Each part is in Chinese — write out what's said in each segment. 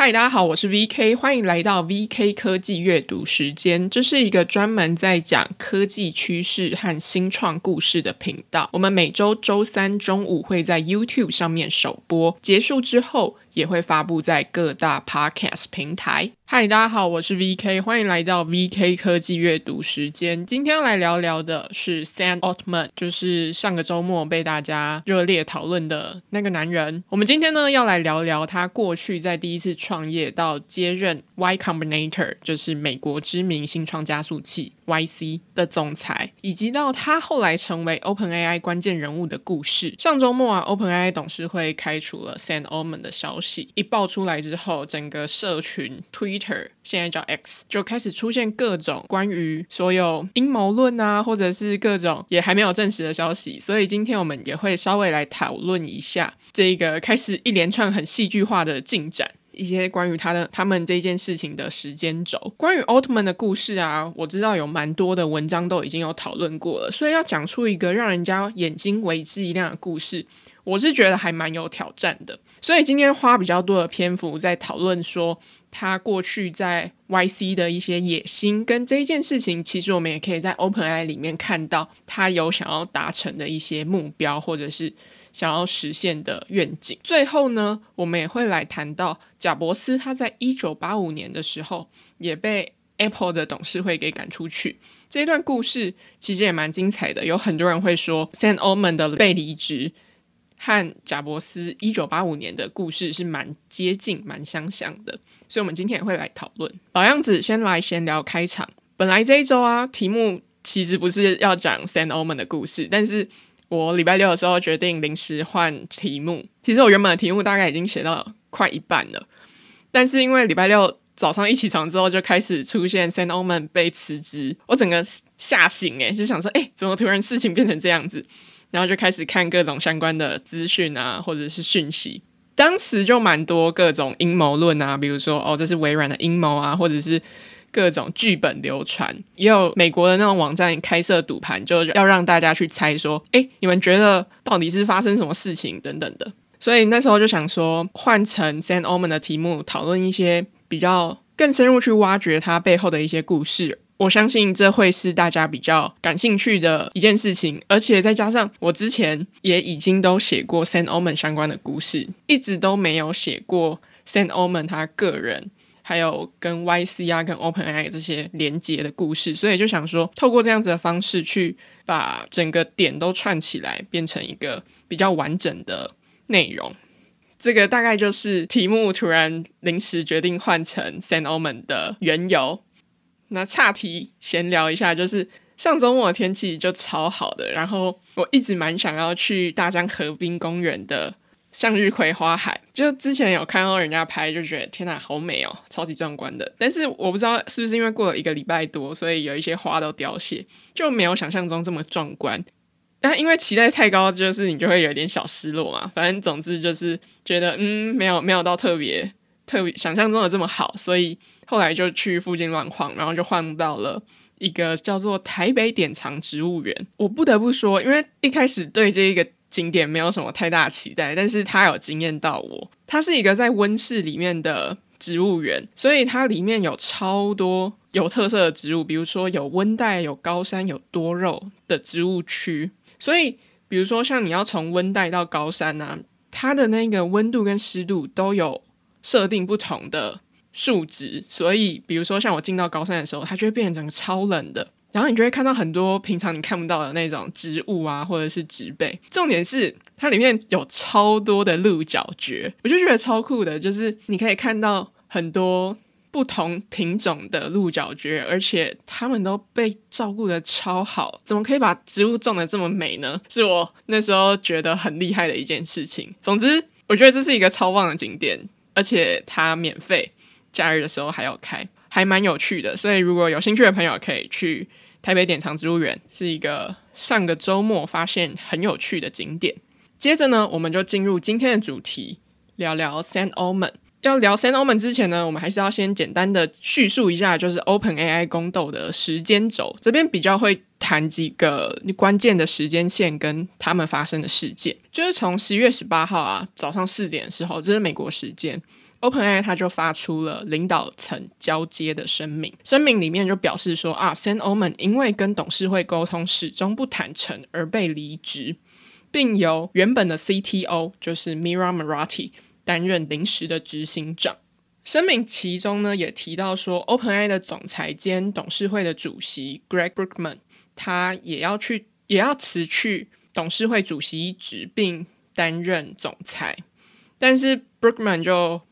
嗨，大家好，我是 VK，欢迎来到 VK 科技阅读时间。这是一个专门在讲科技趋势和新创故事的频道。我们每周周三中午会在 YouTube 上面首播，结束之后也会发布在各大 Podcast 平台。嗨，大家好，我是 VK，欢迎来到 VK 科技阅读时间。今天要来聊聊的是 Sam Altman，就是上个周末被大家热烈讨论的那个男人。我们今天呢要来聊聊他过去在第一次创业到接任 Y Combinator，就是美国知名新创加速器 YC 的总裁，以及到他后来成为 OpenAI 关键人物的故事。上周末啊，OpenAI 董事会开除了 Sam Altman 的消息一爆出来之后，整个社群 Twitter 现在叫 X，就开始出现各种关于所有阴谋论啊，或者是各种也还没有证实的消息。所以今天我们也会稍微来讨论一下这个开始一连串很戏剧化的进展，一些关于他的他们这件事情的时间轴。关于奥特曼的故事啊，我知道有蛮多的文章都已经有讨论过了，所以要讲出一个让人家眼睛为之一亮的故事，我是觉得还蛮有挑战的。所以今天花比较多的篇幅在讨论说，他过去在 YC 的一些野心，跟这一件事情，其实我们也可以在 OpenAI 里面看到他有想要达成的一些目标，或者是想要实现的愿景。最后呢，我们也会来谈到贾伯斯，他在一九八五年的时候也被 Apple 的董事会给赶出去。这一段故事其实也蛮精彩的，有很多人会说 Sam Altman 的被离职。和贾伯斯一九八五年的故事是蛮接近、蛮相像的，所以我们今天也会来讨论。老样子，先来闲聊开场。本来这一周啊，题目其实不是要讲 Sam Altman 的故事，但是我礼拜六的时候决定临时换题目。其实我原本的题目大概已经写到快一半了，但是因为礼拜六早上一起床之后就开始出现 Sam Altman 被辞职，我整个吓醒诶，就想说，诶，怎么突然事情变成这样子？然后就开始看各种相关的资讯啊，或者是讯息。当时就蛮多各种阴谋论啊，比如说哦，这是微软的阴谋啊，或者是各种剧本流传。也有美国的那种网站开设赌盘，就要让大家去猜说，哎，你们觉得到底是发生什么事情等等的。所以那时候就想说，换成 San Omen 的题目，讨论一些比较更深入去挖掘它背后的一些故事。我相信这会是大家比较感兴趣的一件事情，而且再加上我之前也已经都写过 Saint Omen 相关的故事，一直都没有写过 Saint Omen 他个人，还有跟 YC 啊、跟 OpenAI 这些连接的故事，所以就想说，透过这样子的方式去把整个点都串起来，变成一个比较完整的内容。这个大概就是题目突然临时决定换成 Saint Omen 的缘由。那岔题闲聊一下，就是上周末天气就超好的，然后我一直蛮想要去大江河滨公园的向日葵花海，就之前有看到人家拍，就觉得天哪，好美哦，超级壮观的。但是我不知道是不是因为过了一个礼拜多，所以有一些花都凋谢，就没有想象中这么壮观。但因为期待太高，就是你就会有点小失落嘛。反正总之就是觉得，嗯，没有没有到特别。特别想象中的这么好，所以后来就去附近乱晃，然后就换到了一个叫做台北典藏植物园。我不得不说，因为一开始对这个景点没有什么太大期待，但是它有惊艳到我。它是一个在温室里面的植物园，所以它里面有超多有特色的植物，比如说有温带、有高山、有多肉的植物区。所以，比如说像你要从温带到高山啊，它的那个温度跟湿度都有。设定不同的数值，所以比如说像我进到高山的时候，它就会变成整个超冷的，然后你就会看到很多平常你看不到的那种植物啊，或者是植被。重点是它里面有超多的鹿角蕨，我就觉得超酷的，就是你可以看到很多不同品种的鹿角蕨，而且它们都被照顾得超好。怎么可以把植物种得这么美呢？是我那时候觉得很厉害的一件事情。总之，我觉得这是一个超棒的景点。而且它免费，假日的时候还要开，还蛮有趣的。所以如果有兴趣的朋友，可以去台北典藏植物园，是一个上个周末发现很有趣的景点。接着呢，我们就进入今天的主题，聊聊 Saint Omen。要聊 s a n o m a n 之前呢，我们还是要先简单的叙述一下，就是 OpenAI 宫斗的时间轴。这边比较会谈几个关键的时间线跟他们发生的事件。就是从十月十八号啊早上四点的时候，这是美国时间 OpenAI 它就发出了领导层交接的声明，声明里面就表示说啊，Sam o m a n 因为跟董事会沟通始终不坦诚而被离职，并由原本的 CTO 就是 Mira m a r a t i 担任临时的执行长。声明其中呢也提到说，OpenAI 的总裁兼董事会的主席 Greg Brookman 他也要去也要辞去董事会主席一职，并担任总裁，但是 Brookman 就。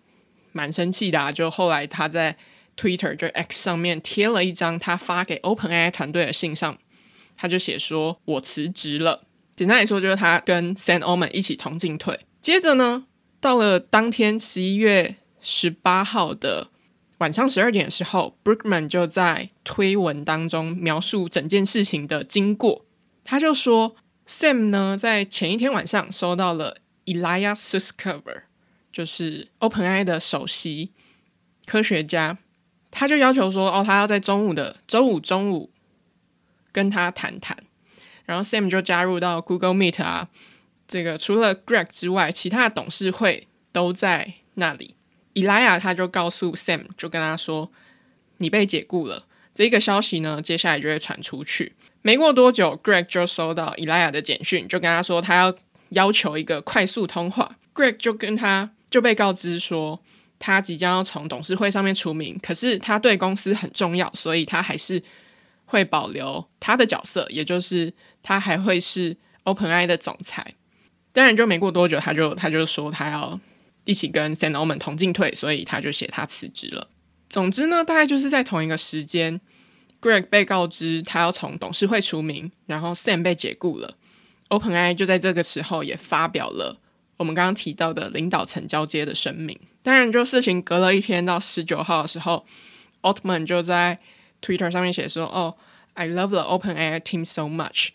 蛮生气的啊，就后来他在 Twitter 就 X 上面贴了一张他发给 OpenAI 团队的信上，他就写说：“我辞职了。”简单来说，就是他跟 Sam Altman 一起同进退。接着呢，到了当天十一月十八号的晚上十二点的时候，Brookman 就在推文当中描述整件事情的经过。他就说：“Sam 呢，在前一天晚上收到了 Elias s u s c o v e r。”就是 OpenAI 的首席科学家，他就要求说，哦，他要在中午的周五中午跟他谈谈。然后 Sam 就加入到 Google Meet 啊，这个除了 Greg 之外，其他的董事会都在那里。Ilya 他就告诉 Sam，就跟他说，你被解雇了。这个消息呢，接下来就会传出去。没过多久，Greg 就收到 Ilya 的简讯，就跟他说，他要要求一个快速通话。Greg 就跟他。就被告知说，他即将要从董事会上面除名，可是他对公司很重要，所以他还是会保留他的角色，也就是他还会是 OpenAI 的总裁。当然，就没过多久，他就他就说他要一起跟 Sam Altman 同进退，所以他就写他辞职了。总之呢，大概就是在同一个时间，Greg 被告知他要从董事会除名，然后 Sam 被解雇了，OpenAI 就在这个时候也发表了。我们刚刚提到的领导层交接的声明，当然，就事情隔了一天到十九号的时候，Altman 就在 Twitter 上面写说：“哦，I love the OpenAI team so much。”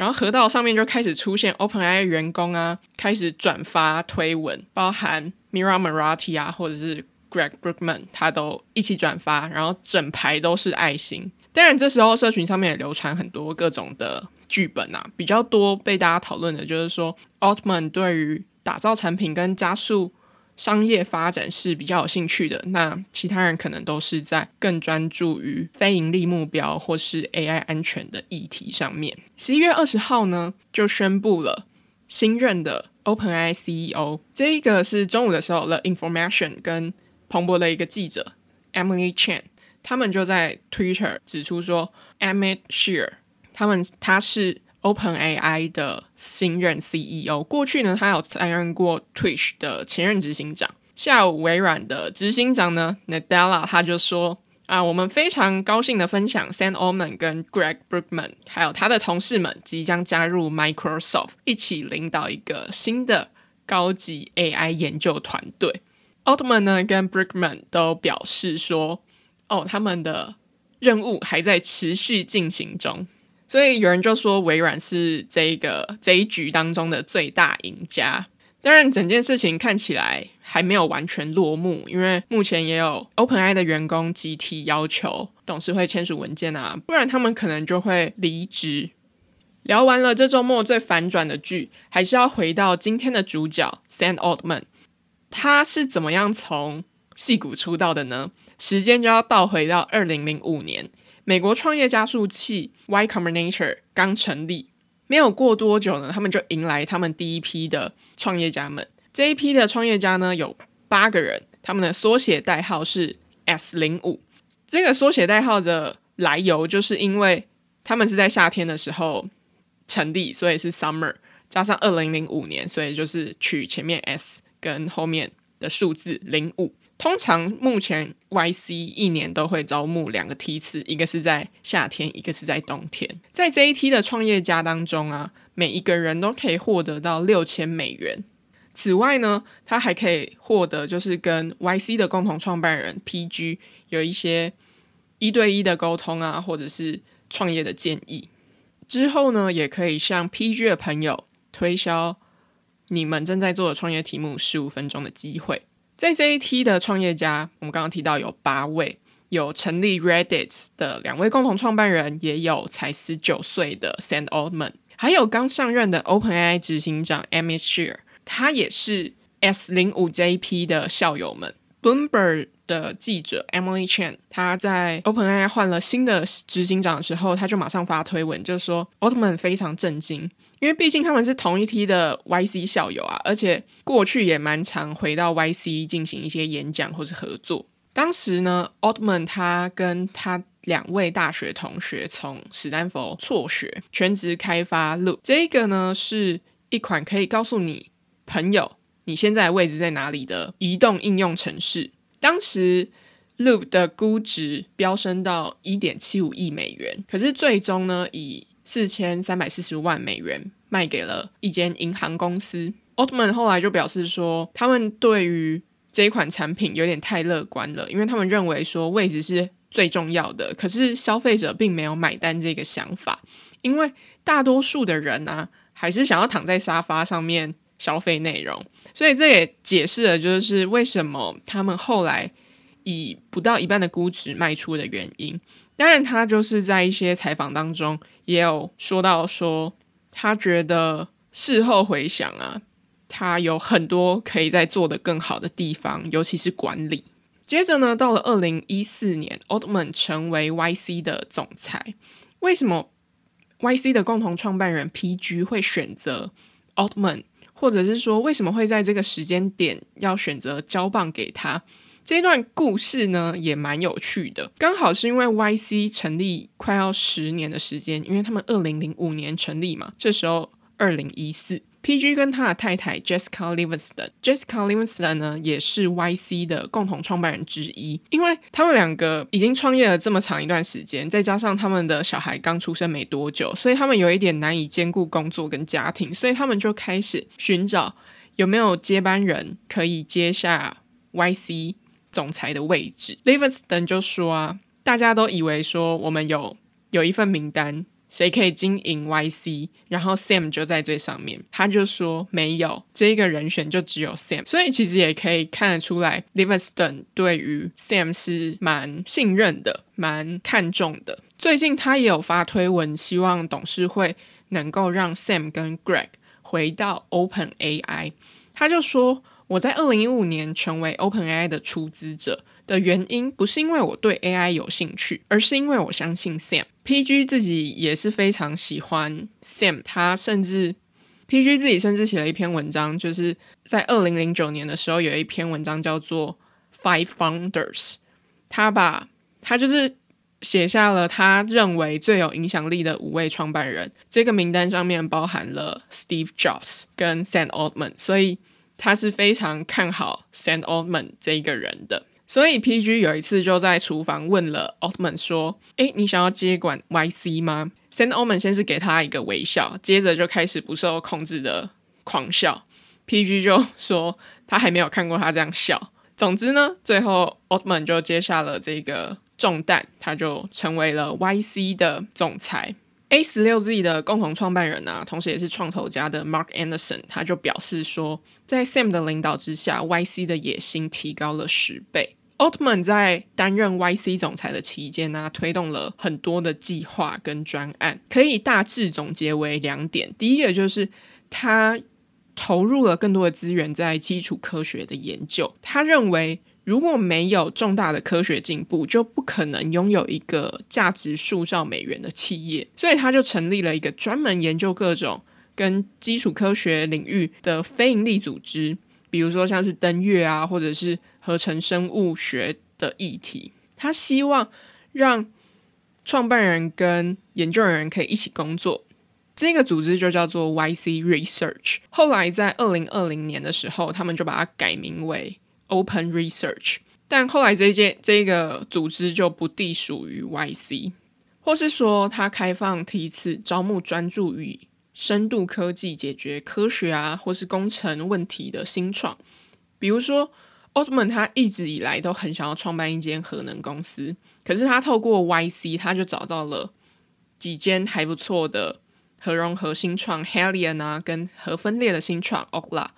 然后河道上面就开始出现 OpenAI 员工啊，开始转发推文，包含 Mira Marati 啊，或者是 Greg Brookman，他都一起转发，然后整排都是爱心。当然，这时候社群上面也流传很多各种的剧本啊，比较多被大家讨论的就是说，Altman 对于打造产品跟加速商业发展是比较有兴趣的，那其他人可能都是在更专注于非盈利目标或是 AI 安全的议题上面。十一月二十号呢，就宣布了新任的 OpenAI CEO，这一个是中午的时候，The Information 跟彭博的一个记者 Emily Chen，他们就在 Twitter 指出说，Amid Shear，他们他是。OpenAI 的新任 CEO，过去呢，他有担任过 Twitch 的前任执行长。下午，微软的执行长呢，Nadella 他就说：“啊，我们非常高兴的分享 Sam Altman 跟 Greg Brookman 还有他的同事们即将加入 Microsoft，一起领导一个新的高级 AI 研究团队。”Altman 呢跟 Brookman 都表示说：“哦，他们的任务还在持续进行中。”所以有人就说微软是这一个这一局当中的最大赢家。当然，整件事情看起来还没有完全落幕，因为目前也有 OpenAI 的员工集体要求董事会签署文件啊，不然他们可能就会离职。聊完了这周末最反转的剧，还是要回到今天的主角 Sam Altman，他是怎么样从戏骨出道的呢？时间就要倒回到二零零五年。美国创业加速器 Y Combinator 刚成立，没有过多久呢，他们就迎来他们第一批的创业家们。这一批的创业家呢，有八个人，他们的缩写代号是 S 零五。这个缩写代号的来由，就是因为他们是在夏天的时候成立，所以是 Summer 加上二零零五年，所以就是取前面 S 跟后面的数字零五。通常目前 YC 一年都会招募两个梯次，一个是在夏天，一个是在冬天。在这一梯的创业家当中啊，每一个人都可以获得到六千美元。此外呢，他还可以获得就是跟 YC 的共同创办人 PG 有一些一对一的沟通啊，或者是创业的建议。之后呢，也可以向 PG 的朋友推销你们正在做的创业题目十五分钟的机会。在这一梯的创业家，我们刚刚提到有八位，有成立 Reddit 的两位共同创办人，也有才十九岁的 Sam Altman，还有刚上任的 OpenAI 执行长 Emmett Shear，他也是 S 零五 JP 的校友们。Bloomberg 的记者 Emily Chen，他在 OpenAI 换了新的执行长的时候，他就马上发推文，就说 Altman 非常震惊，因为毕竟他们是同一梯的 YC 校友啊，而且过去也蛮常回到 YC 进行一些演讲或是合作。当时呢，Altman 他跟他两位大学同学从史丹佛辍学，全职开发 Loop，这个呢是一款可以告诉你朋友。你现在位置在哪里的移动应用程式？当时 Loop 的估值飙升到一点七五亿美元，可是最终呢，以四千三百四十万美元卖给了一间银行公司。Altman 后来就表示说，他们对于这一款产品有点太乐观了，因为他们认为说位置是最重要的，可是消费者并没有买单这个想法，因为大多数的人呢、啊，还是想要躺在沙发上面。消费内容，所以这也解释了就是为什么他们后来以不到一半的估值卖出的原因。当然，他就是在一些采访当中也有说到说，他觉得事后回想啊，他有很多可以在做的更好的地方，尤其是管理。接着呢，到了二零一四年，Altman 成为 YC 的总裁。为什么 YC 的共同创办人 PG 会选择 Altman？或者是说，为什么会在这个时间点要选择交棒给他？这段故事呢，也蛮有趣的。刚好是因为 YC 成立快要十年的时间，因为他们二零零五年成立嘛，这时候二零一四。PG 跟他的太太 Jessica Livingston，Jessica Livingston 呢也是 YC 的共同创办人之一。因为他们两个已经创业了这么长一段时间，再加上他们的小孩刚出生没多久，所以他们有一点难以兼顾工作跟家庭，所以他们就开始寻找有没有接班人可以接下 YC 总裁的位置。Livingston 就说啊，大家都以为说我们有有一份名单。谁可以经营 YC？然后 Sam 就在最上面，他就说没有这个人选，就只有 Sam。所以其实也可以看得出来，Livingston 对于 Sam 是蛮信任的，蛮看重的。最近他也有发推文，希望董事会能够让 Sam 跟 Greg 回到 OpenAI。他就说：“我在二零一五年成为 OpenAI 的出资者。”的原因不是因为我对 AI 有兴趣，而是因为我相信 Sam。PG 自己也是非常喜欢 Sam，他甚至 PG 自己甚至写了一篇文章，就是在二零零九年的时候有一篇文章叫做 Five Founders，他把他就是写下了他认为最有影响力的五位创办人，这个名单上面包含了 Steve Jobs 跟 Sam Altman，所以他是非常看好 Sam Altman 这一个人的。所以 PG 有一次就在厨房问了 Altman 说：“诶，你想要接管 YC 吗？”Sam Altman 先是给他一个微笑，接着就开始不受控制的狂笑。PG 就说他还没有看过他这样笑。总之呢，最后 Altman 就接下了这个重担，他就成为了 YC 的总裁。A 十六 Z 的共同创办人啊，同时也是创投家的 Mark Anderson，他就表示说，在 Sam 的领导之下，YC 的野心提高了十倍。Altman 在担任 YC 总裁的期间呢、啊，推动了很多的计划跟专案，可以大致总结为两点。第一个就是他投入了更多的资源在基础科学的研究。他认为，如果没有重大的科学进步，就不可能拥有一个价值数兆美元的企业。所以他就成立了一个专门研究各种跟基础科学领域的非营利组织。比如说像是登月啊，或者是合成生物学的议题，他希望让创办人跟研究人员可以一起工作。这个组织就叫做 YC Research。后来在二零二零年的时候，他们就把它改名为 Open Research。但后来这一届这个组织就不隶属于 YC，或是说他开放梯次招募专注于。深度科技解决科学啊，或是工程问题的新创，比如说 Altman 他一直以来都很想要创办一间核能公司，可是他透过 YC，他就找到了几间还不错的核融合新创 Helion 啊，跟核分裂的新创 Ola。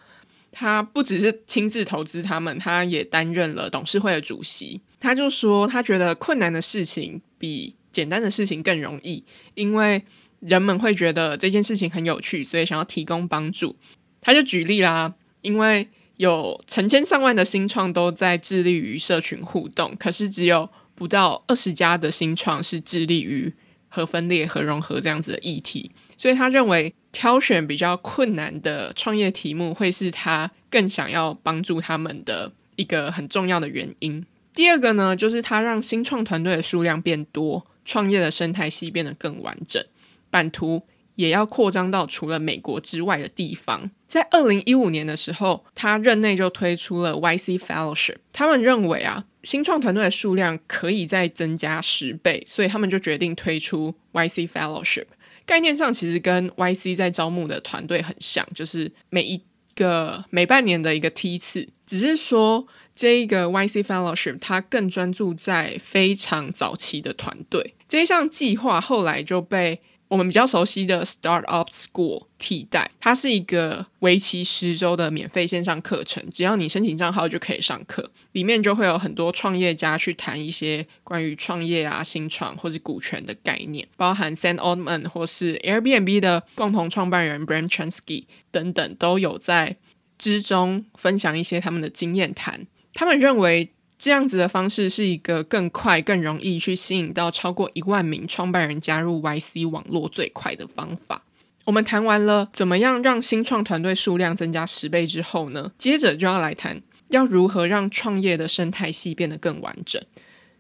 他不只是亲自投资他们，他也担任了董事会的主席。他就说，他觉得困难的事情比简单的事情更容易，因为。人们会觉得这件事情很有趣，所以想要提供帮助。他就举例啦，因为有成千上万的新创都在致力于社群互动，可是只有不到二十家的新创是致力于核分裂、核融合这样子的议题。所以他认为挑选比较困难的创业题目，会是他更想要帮助他们的一个很重要的原因。第二个呢，就是他让新创团队的数量变多，创业的生态系变得更完整，版图也要扩张到除了美国之外的地方。在二零一五年的时候，他任内就推出了 YC Fellowship。他们认为啊，新创团队的数量可以再增加十倍，所以他们就决定推出 YC Fellowship。概念上其实跟 YC 在招募的团队很像，就是每一个每半年的一个梯次，只是说。这一个 YC Fellowship，它更专注在非常早期的团队。这项计划后来就被我们比较熟悉的 Startup School 替代。它是一个为期十周的免费线上课程，只要你申请账号就可以上课。里面就会有很多创业家去谈一些关于创业啊、新创或是股权的概念，包含 Sam Altman 或是 Airbnb 的共同创办人 Brian Chesky 等等，都有在之中分享一些他们的经验谈。他们认为这样子的方式是一个更快、更容易去吸引到超过一万名创办人加入 YC 网络最快的方法。我们谈完了怎么样让新创团队数量增加十倍之后呢，接着就要来谈要如何让创业的生态系变得更完整。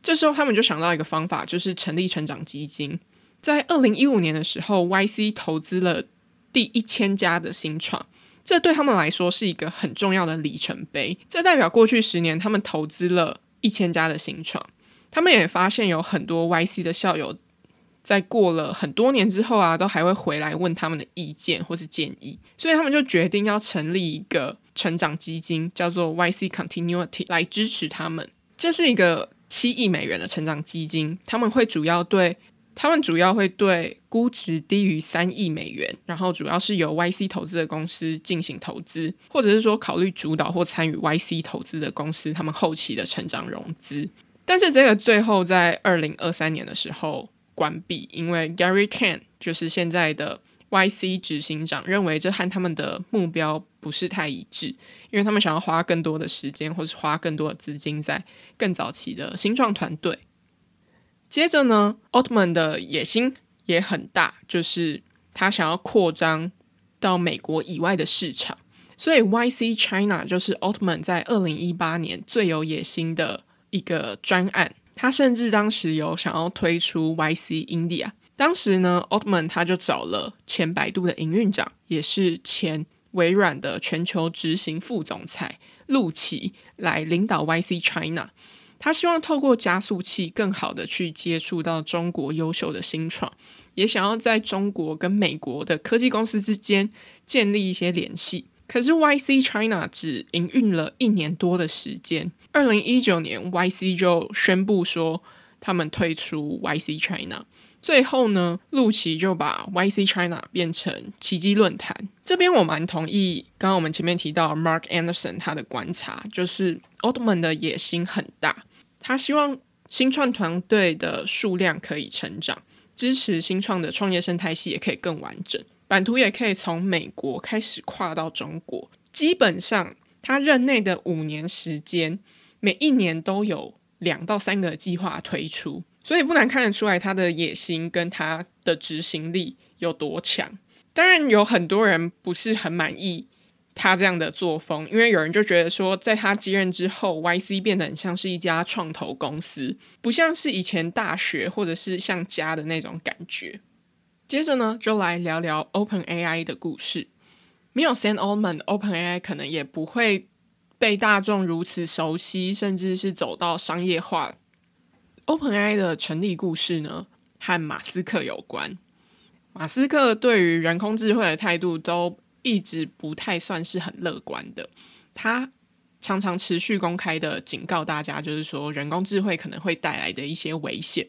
这时候他们就想到一个方法，就是成立成长基金。在二零一五年的时候，YC 投资了第一千家的新创。这对他们来说是一个很重要的里程碑。这代表过去十年，他们投资了一千家的新创。他们也发现有很多 YC 的校友，在过了很多年之后啊，都还会回来问他们的意见或是建议。所以他们就决定要成立一个成长基金，叫做 YC Continuity，来支持他们。这是一个七亿美元的成长基金，他们会主要对。他们主要会对估值低于三亿美元，然后主要是由 YC 投资的公司进行投资，或者是说考虑主导或参与 YC 投资的公司，他们后期的成长融资。但是这个最后在二零二三年的时候关闭，因为 Gary k a n 就是现在的 YC 执行长，认为这和他们的目标不是太一致，因为他们想要花更多的时间，或是花更多的资金在更早期的新创团队。接着呢，Altman 的野心也很大，就是他想要扩张到美国以外的市场，所以 YC China 就是 Altman 在二零一八年最有野心的一个专案。他甚至当时有想要推出 YC India，当时呢，Altman 他就找了前百度的营运长，也是前微软的全球执行副总裁陆琪来领导 YC China。他希望透过加速器，更好的去接触到中国优秀的新创，也想要在中国跟美国的科技公司之间建立一些联系。可是 YC China 只营运了一年多的时间，二零一九年 YC 就宣布说他们退出 YC China。最后呢，陆琪就把 YC China 变成奇迹论坛。这边我蛮同意，刚刚我们前面提到 Mark Anderson 他的观察，就是 Altman 的野心很大。他希望新创团队的数量可以成长，支持新创的创业生态系也可以更完整，版图也可以从美国开始跨到中国。基本上，他任内的五年时间，每一年都有两到三个计划推出，所以不难看得出来他的野心跟他的执行力有多强。当然，有很多人不是很满意。他这样的作风，因为有人就觉得说，在他接任之后，YC 变得很像是一家创投公司，不像是以前大学或者是像家的那种感觉。接着呢，就来聊聊 OpenAI 的故事。没有 Sam Altman，OpenAI 可能也不会被大众如此熟悉，甚至是走到商业化。OpenAI 的成立故事呢，和马斯克有关。马斯克对于人工智慧的态度都一直不太算是很乐观的，他常常持续公开的警告大家，就是说人工智慧可能会带来的一些危险。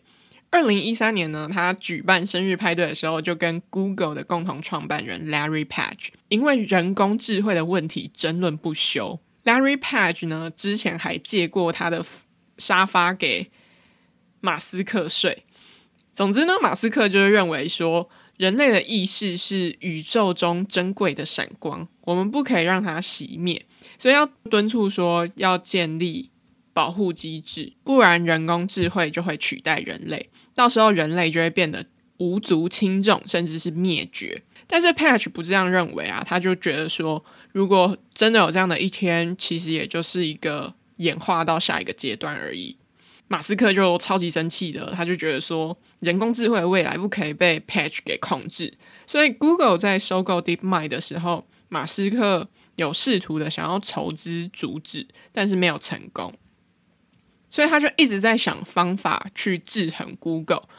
二零一三年呢，他举办生日派对的时候，就跟 Google 的共同创办人 Larry Page 因为人工智慧的问题争论不休。Larry Page 呢，之前还借过他的沙发给马斯克睡。总之呢，马斯克就是认为说。人类的意识是宇宙中珍贵的闪光，我们不可以让它熄灭，所以要敦促说要建立保护机制，不然人工智慧就会取代人类，到时候人类就会变得无足轻重，甚至是灭绝。但是 Patch 不这样认为啊，他就觉得说，如果真的有这样的一天，其实也就是一个演化到下一个阶段而已。马斯克就超级生气的，他就觉得说，人工智慧的未来不可以被 Patch 给控制。所以 Google 在收购 DeepMind 的时候，马斯克有试图的想要筹资阻止，但是没有成功。所以他就一直在想方法去制衡 Google，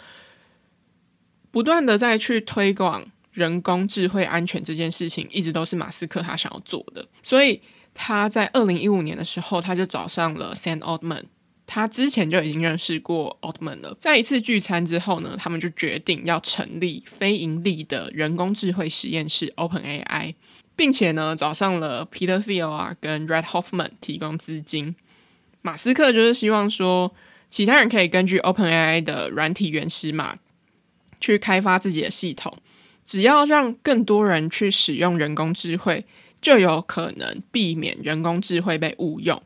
不断的在去推广人工智慧安全这件事情，一直都是马斯克他想要做的。所以他在二零一五年的时候，他就找上了 Sam Altman。他之前就已经认识过 Altman 了，在一次聚餐之后呢，他们就决定要成立非盈利的人工智慧实验室 OpenAI，并且呢找上了 Peter Thiel 啊跟 Red Hoffman 提供资金。马斯克就是希望说，其他人可以根据 OpenAI 的软体原始码去开发自己的系统，只要让更多人去使用人工智慧，就有可能避免人工智慧被误用。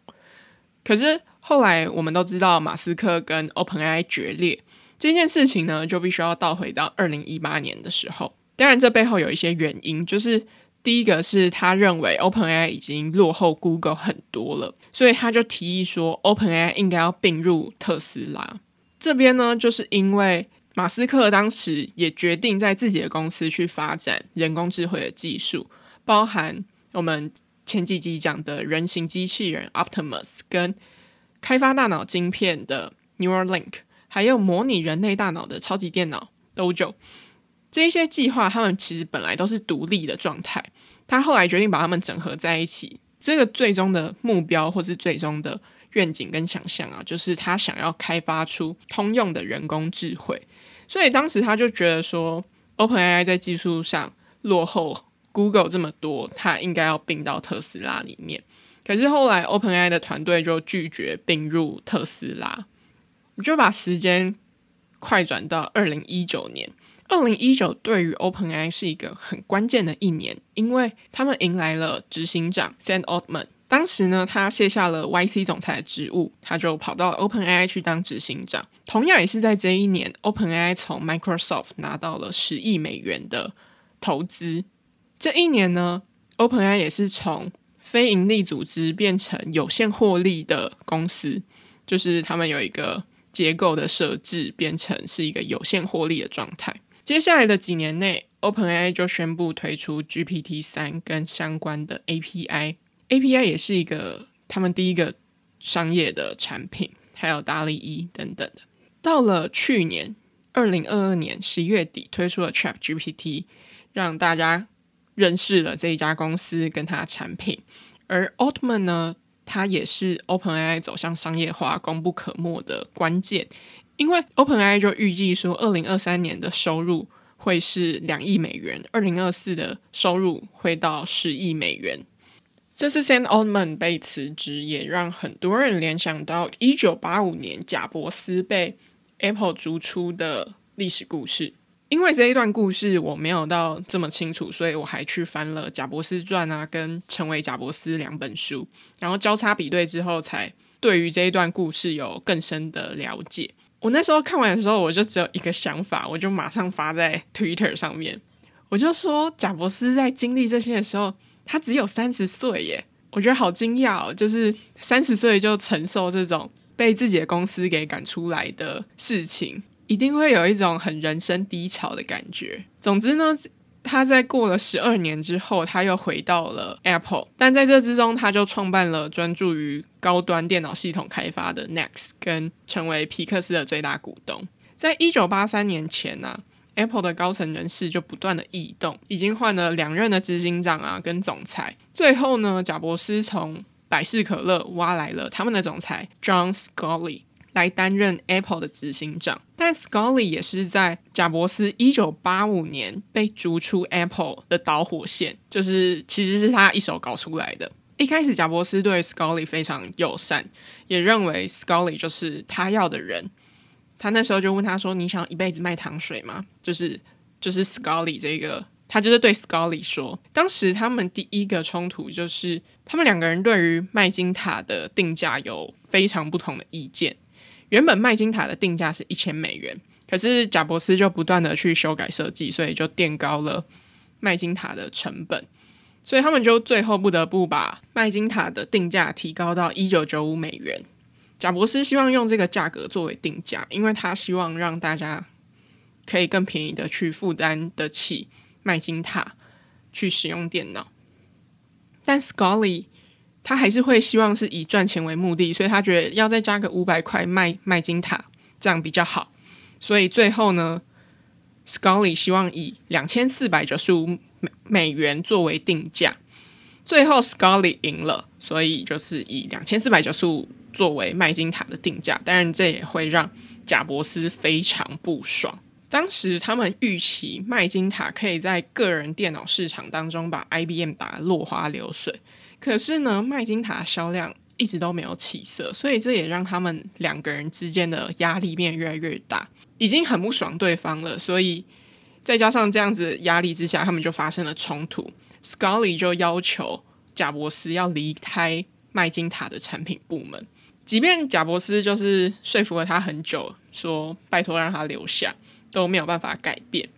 可是。后来我们都知道马斯克跟 OpenAI 决裂这件事情呢，就必须要倒回到二零一八年的时候。当然，这背后有一些原因，就是第一个是他认为 OpenAI 已经落后 Google 很多了，所以他就提议说 OpenAI 应该要并入特斯拉。这边呢，就是因为马斯克当时也决定在自己的公司去发展人工智慧的技术，包含我们前几集讲的人形机器人 Optimus 跟。开发大脑晶片的 Neuralink，还有模拟人类大脑的超级电脑 Dojo，这一些计划，他们其实本来都是独立的状态。他后来决定把他们整合在一起，这个最终的目标或是最终的愿景跟想象啊，就是他想要开发出通用的人工智慧。所以当时他就觉得说，OpenAI 在技术上落后 Google 这么多，他应该要并到特斯拉里面。可是后来，OpenAI 的团队就拒绝并入特斯拉。我就把时间快转到二零一九年。二零一九对于 OpenAI 是一个很关键的一年，因为他们迎来了执行长 Sam Altman。当时呢，他卸下了 YC 总裁的职务，他就跑到 OpenAI 去当执行长。同样也是在这一年，OpenAI 从 Microsoft 拿到了十亿美元的投资。这一年呢，OpenAI 也是从非营利组织变成有限获利的公司，就是他们有一个结构的设置，变成是一个有限获利的状态。接下来的几年内，OpenAI 就宣布推出 GPT 三跟相关的 API，API 也是一个他们第一个商业的产品，还有 DALL-E 一等等的。到了去年二零二二年十一月底，推出了 ChatGPT，让大家。认识了这一家公司跟它的产品，而 Altman 呢，他也是 OpenAI 走向商业化功不可没的关键，因为 OpenAI 就预计说，二零二三年的收入会是两亿美元，二零二四的收入会到十亿美元。这次 Sam Altman 被辞职，也让很多人联想到一九八五年贾伯斯被 Apple 逐出的历史故事。因为这一段故事我没有到这么清楚，所以我还去翻了《贾伯斯传》啊，跟《成为贾伯斯》两本书，然后交叉比对之后，才对于这一段故事有更深的了解。我那时候看完的时候，我就只有一个想法，我就马上发在 Twitter 上面，我就说：贾伯斯在经历这些的时候，他只有三十岁耶！我觉得好惊讶哦，就是三十岁就承受这种被自己的公司给赶出来的事情。一定会有一种很人生低潮的感觉。总之呢，他在过了十二年之后，他又回到了 Apple，但在这之中，他就创办了专注于高端电脑系统开发的 Next，跟成为皮克斯的最大股东。在一九八三年前呢、啊，Apple 的高层人士就不断的异动，已经换了两任的执行长啊，跟总裁。最后呢，贾伯斯从百事可乐挖来了他们的总裁 John Scully。来担任 Apple 的执行长，但 Scully 也是在贾伯斯一九八五年被逐出 Apple 的导火线，就是其实是他一手搞出来的。一开始，贾伯斯对 Scully 非常友善，也认为 Scully 就是他要的人。他那时候就问他说：“你想一辈子卖糖水吗？”就是就是 Scully 这个，他就是对 Scully 说，当时他们第一个冲突就是他们两个人对于麦金塔的定价有非常不同的意见。原本麦金塔的定价是一千美元，可是贾伯斯就不断的去修改设计，所以就垫高了麦金塔的成本，所以他们就最后不得不把麦金塔的定价提高到一九九五美元。贾伯斯希望用这个价格作为定价，因为他希望让大家可以更便宜的去负担得起麦金塔去使用电脑。但 Scully 他还是会希望是以赚钱为目的，所以他觉得要再加个五百块卖卖金塔这样比较好。所以最后呢，Scully 希望以两千四百九十五美元作为定价。最后 Scully 赢了，所以就是以两千四百九十五。作为麦金塔的定价，当然这也会让贾伯斯非常不爽。当时他们预期麦金塔可以在个人电脑市场当中把 IBM 打得落花流水，可是呢，麦金塔销量一直都没有起色，所以这也让他们两个人之间的压力变越来越大，已经很不爽对方了。所以再加上这样子压力之下，他们就发生了冲突。Scully 就要求贾伯斯要离开麦金塔的产品部门。即便贾伯斯就是说服了他很久，说拜托让他留下，都没有办法改变。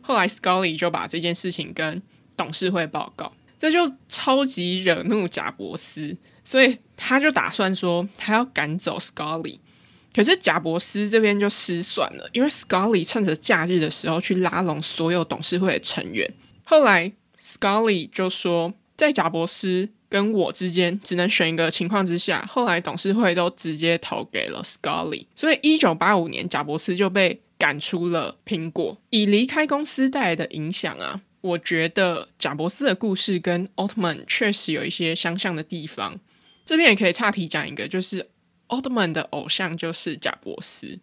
后来 Scully 就把这件事情跟董事会报告，这就超级惹怒贾伯斯，所以他就打算说他要赶走 Scully。可是贾伯斯这边就失算了，因为 Scully 趁着假日的时候去拉拢所有董事会的成员。后来 Scully 就说，在贾伯斯跟我之间只能选一个情况之下，后来董事会都直接投给了 Scully，所以一九八五年贾伯斯就被赶出了苹果。以离开公司带来的影响啊，我觉得贾伯斯的故事跟奥特曼确实有一些相像的地方。这边也可以岔题讲一个，就是奥特曼的偶像就是贾伯斯。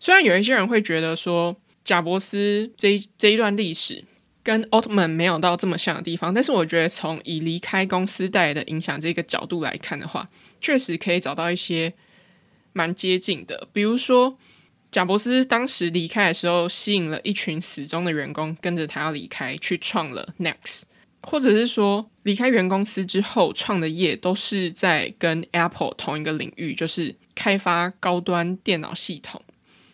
虽然有一些人会觉得说贾伯斯这一这一段历史。跟奥特曼没有到这么像的地方，但是我觉得从以离开公司带来的影响这个角度来看的话，确实可以找到一些蛮接近的。比如说，贾伯斯当时离开的时候，吸引了一群死忠的员工跟着他要离开，去创了 Next，或者是说离开原公司之后创的业都是在跟 Apple 同一个领域，就是开发高端电脑系统。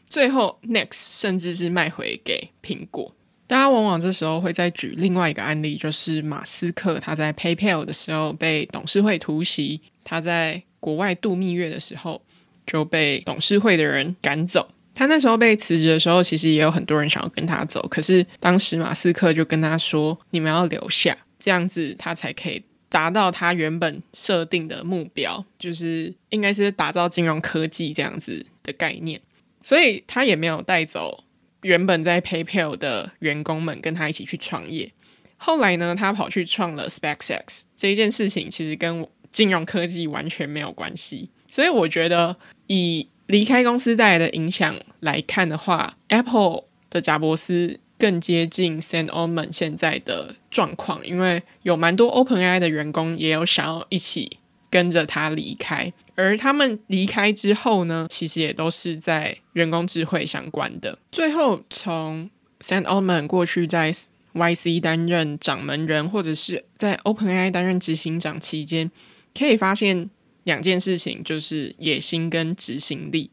最后 Next 甚至是卖回给苹果。大家往往这时候会再举另外一个案例，就是马斯克他在 PayPal 的时候被董事会突袭，他在国外度蜜月的时候就被董事会的人赶走。他那时候被辞职的时候，其实也有很多人想要跟他走，可是当时马斯克就跟他说：“你们要留下，这样子他才可以达到他原本设定的目标，就是应该是打造金融科技这样子的概念。”所以他也没有带走。原本在 PayPal 的员工们跟他一起去创业，后来呢，他跑去创了 SpaceX。这一件事情其实跟金融科技完全没有关系，所以我觉得以离开公司带来的影响来看的话，Apple 的贾伯斯更接近 Sam Altman 现在的状况，因为有蛮多 OpenAI 的员工也有想要一起跟着他离开。而他们离开之后呢，其实也都是在人工智慧相关的。最后，从 Sam Altman 过去在 YC 担任掌门人，或者是在 OpenAI 担任执行长期间，可以发现两件事情，就是野心跟执行力。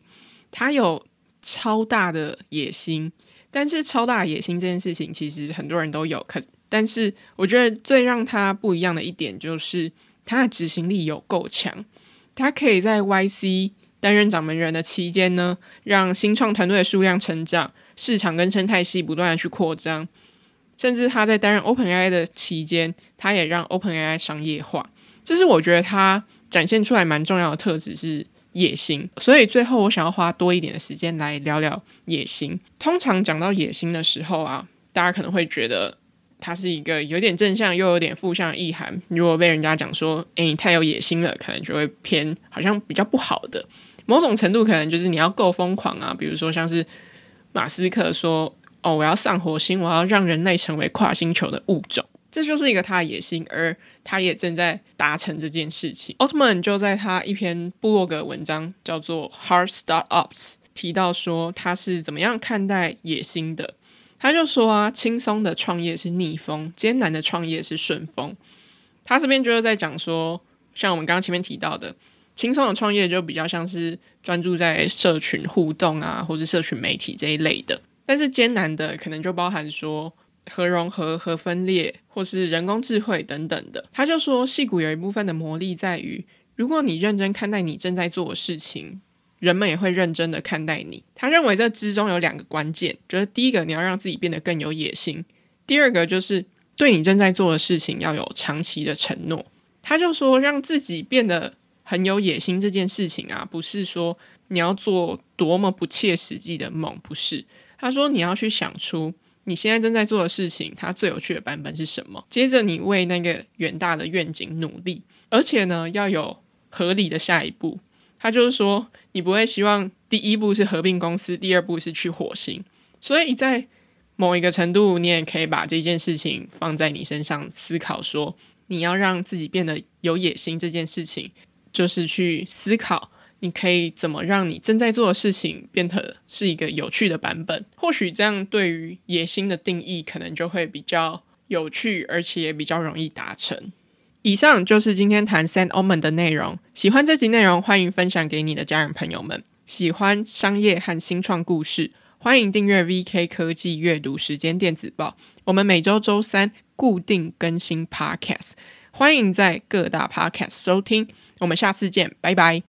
他有超大的野心，但是超大的野心这件事情，其实很多人都有。可但是，我觉得最让他不一样的一点，就是他的执行力有够强。他可以在 YC 担任掌门人的期间呢，让新创团队的数量成长，市场跟生态系不断的去扩张，甚至他在担任 OpenAI 的期间，他也让 OpenAI 商业化。这是我觉得他展现出来蛮重要的特质是野心。所以最后我想要花多一点的时间来聊聊野心。通常讲到野心的时候啊，大家可能会觉得。它是一个有点正向又有点负向的意涵。如果被人家讲说，诶，你太有野心了，可能就会偏好像比较不好的。某种程度可能就是你要够疯狂啊，比如说像是马斯克说，哦，我要上火星，我要让人类成为跨星球的物种，这就是一个他的野心，而他也正在达成这件事情。奥特曼就在他一篇部落格文章叫做《Hard Startups》提到说，他是怎么样看待野心的。他就说啊，轻松的创业是逆风，艰难的创业是顺风。他这边就是在讲说，像我们刚刚前面提到的，轻松的创业就比较像是专注在社群互动啊，或是社群媒体这一类的。但是艰难的可能就包含说核融合、核分裂，或是人工智慧等等的。他就说，戏骨有一部分的魔力在于，如果你认真看待你正在做的事情。人们也会认真的看待你。他认为这之中有两个关键，就是第一个，你要让自己变得更有野心；第二个，就是对你正在做的事情要有长期的承诺。他就说，让自己变得很有野心这件事情啊，不是说你要做多么不切实际的梦，不是。他说，你要去想出你现在正在做的事情，它最有趣的版本是什么？接着，你为那个远大的愿景努力，而且呢，要有合理的下一步。他就是说，你不会希望第一步是合并公司，第二步是去火星。所以在某一个程度，你也可以把这件事情放在你身上思考说，说你要让自己变得有野心这件事情，就是去思考你可以怎么让你正在做的事情变得是一个有趣的版本。或许这样对于野心的定义，可能就会比较有趣，而且也比较容易达成。以上就是今天谈 San Omen 的内容。喜欢这集内容，欢迎分享给你的家人朋友们。喜欢商业和新创故事，欢迎订阅 VK 科技阅读时间电子报。我们每周周三固定更新 Podcast，欢迎在各大 Podcast 收听。我们下次见，拜拜。